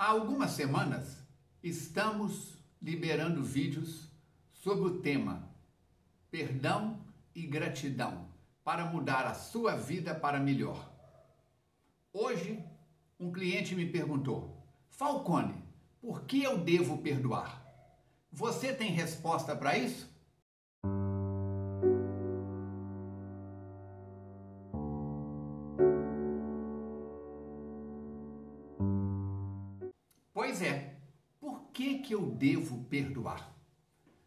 Há algumas semanas estamos liberando vídeos sobre o tema Perdão e Gratidão para mudar a sua vida para melhor. Hoje, um cliente me perguntou: Falcone, por que eu devo perdoar? Você tem resposta para isso? Por que, que eu devo perdoar?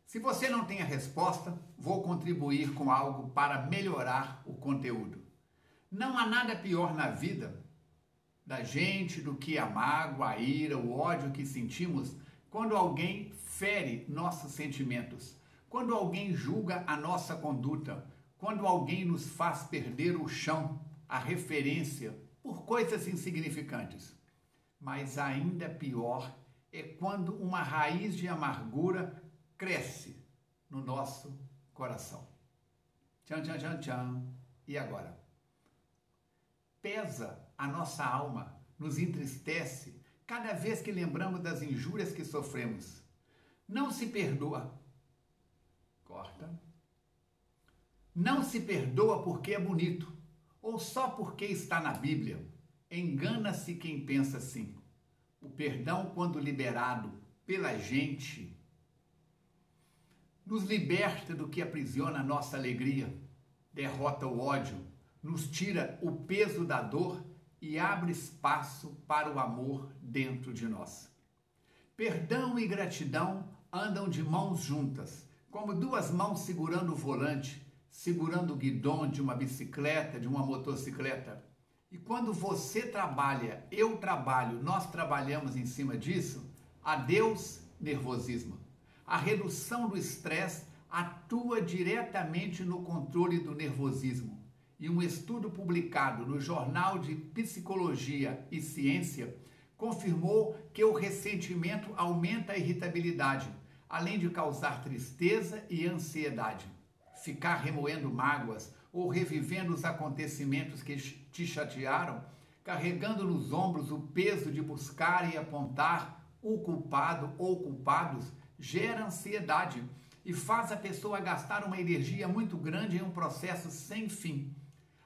Se você não tem a resposta, vou contribuir com algo para melhorar o conteúdo. Não há nada pior na vida da gente do que a mágoa, a ira, o ódio que sentimos quando alguém fere nossos sentimentos, quando alguém julga a nossa conduta, quando alguém nos faz perder o chão, a referência por coisas insignificantes. Mas ainda pior é quando uma raiz de amargura cresce no nosso coração. Tchan, tchan, tchan, tchan. E agora? Pesa a nossa alma, nos entristece cada vez que lembramos das injúrias que sofremos. Não se perdoa. Corta. Não se perdoa porque é bonito ou só porque está na Bíblia. Engana-se quem pensa assim. O perdão, quando liberado pela gente, nos liberta do que aprisiona a nossa alegria, derrota o ódio, nos tira o peso da dor e abre espaço para o amor dentro de nós. Perdão e gratidão andam de mãos juntas, como duas mãos segurando o volante, segurando o guidão de uma bicicleta, de uma motocicleta. E quando você trabalha, eu trabalho, nós trabalhamos em cima disso, adeus nervosismo. A redução do estresse atua diretamente no controle do nervosismo. E um estudo publicado no Jornal de Psicologia e Ciência confirmou que o ressentimento aumenta a irritabilidade, além de causar tristeza e ansiedade. Ficar remoendo mágoas ou revivendo os acontecimentos que te chatearam, carregando nos ombros o peso de buscar e apontar o culpado ou culpados gera ansiedade e faz a pessoa gastar uma energia muito grande em um processo sem fim.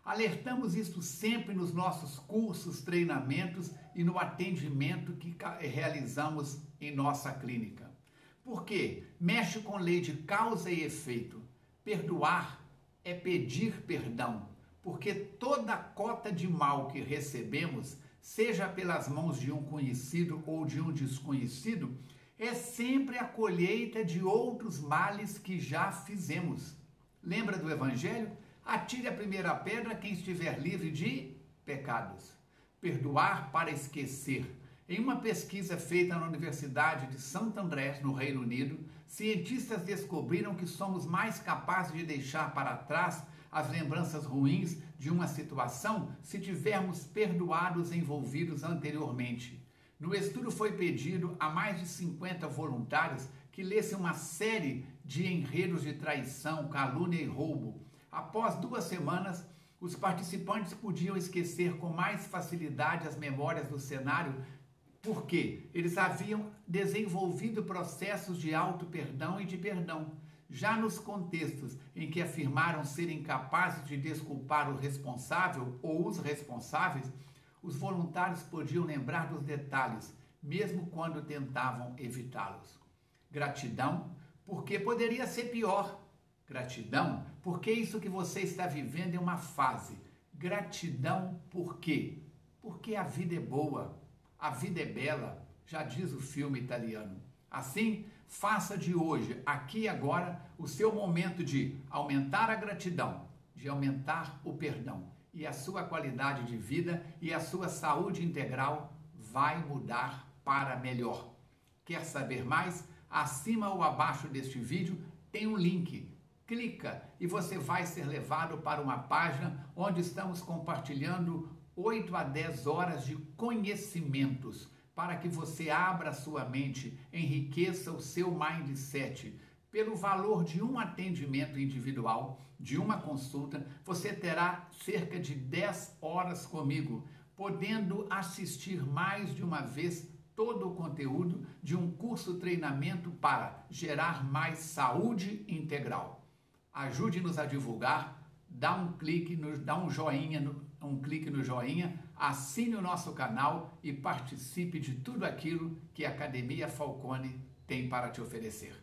Alertamos isso sempre nos nossos cursos, treinamentos e no atendimento que realizamos em nossa clínica. Por quê? Mexe com lei de causa e efeito. Perdoar é pedir perdão, porque toda cota de mal que recebemos, seja pelas mãos de um conhecido ou de um desconhecido, é sempre a colheita de outros males que já fizemos. Lembra do Evangelho? Atire a primeira pedra quem estiver livre de pecados. Perdoar para esquecer. Em uma pesquisa feita na Universidade de Santo Andrés, no Reino Unido, cientistas descobriram que somos mais capazes de deixar para trás as lembranças ruins de uma situação se tivermos perdoado os envolvidos anteriormente. No estudo foi pedido a mais de 50 voluntários que lessem uma série de enredos de traição, calúnia e roubo. Após duas semanas, os participantes podiam esquecer com mais facilidade as memórias do cenário, porque eles haviam desenvolvido processos de auto-perdão e de perdão. Já nos contextos em que afirmaram serem capazes de desculpar o responsável ou os responsáveis, os voluntários podiam lembrar dos detalhes, mesmo quando tentavam evitá-los. Gratidão, porque poderia ser pior. Gratidão, porque isso que você está vivendo é uma fase. Gratidão, por quê? Porque a vida é boa, a vida é bela, já diz o filme italiano. Assim, faça de hoje, aqui e agora, o seu momento de aumentar a gratidão, de aumentar o perdão e a sua qualidade de vida e a sua saúde integral vai mudar para melhor. Quer saber mais? Acima ou abaixo deste vídeo tem um link. Clica e você vai ser levado para uma página onde estamos compartilhando 8 a 10 horas de conhecimentos para que você abra sua mente, enriqueça o seu mindset, pelo valor de um atendimento individual, de uma consulta, você terá cerca de 10 horas comigo, podendo assistir mais de uma vez todo o conteúdo de um curso treinamento para gerar mais saúde integral. Ajude-nos a divulgar, dá um clique, no, dá um joinha, um clique no joinha, assine o nosso canal e participe de tudo aquilo que a Academia Falcone tem para te oferecer.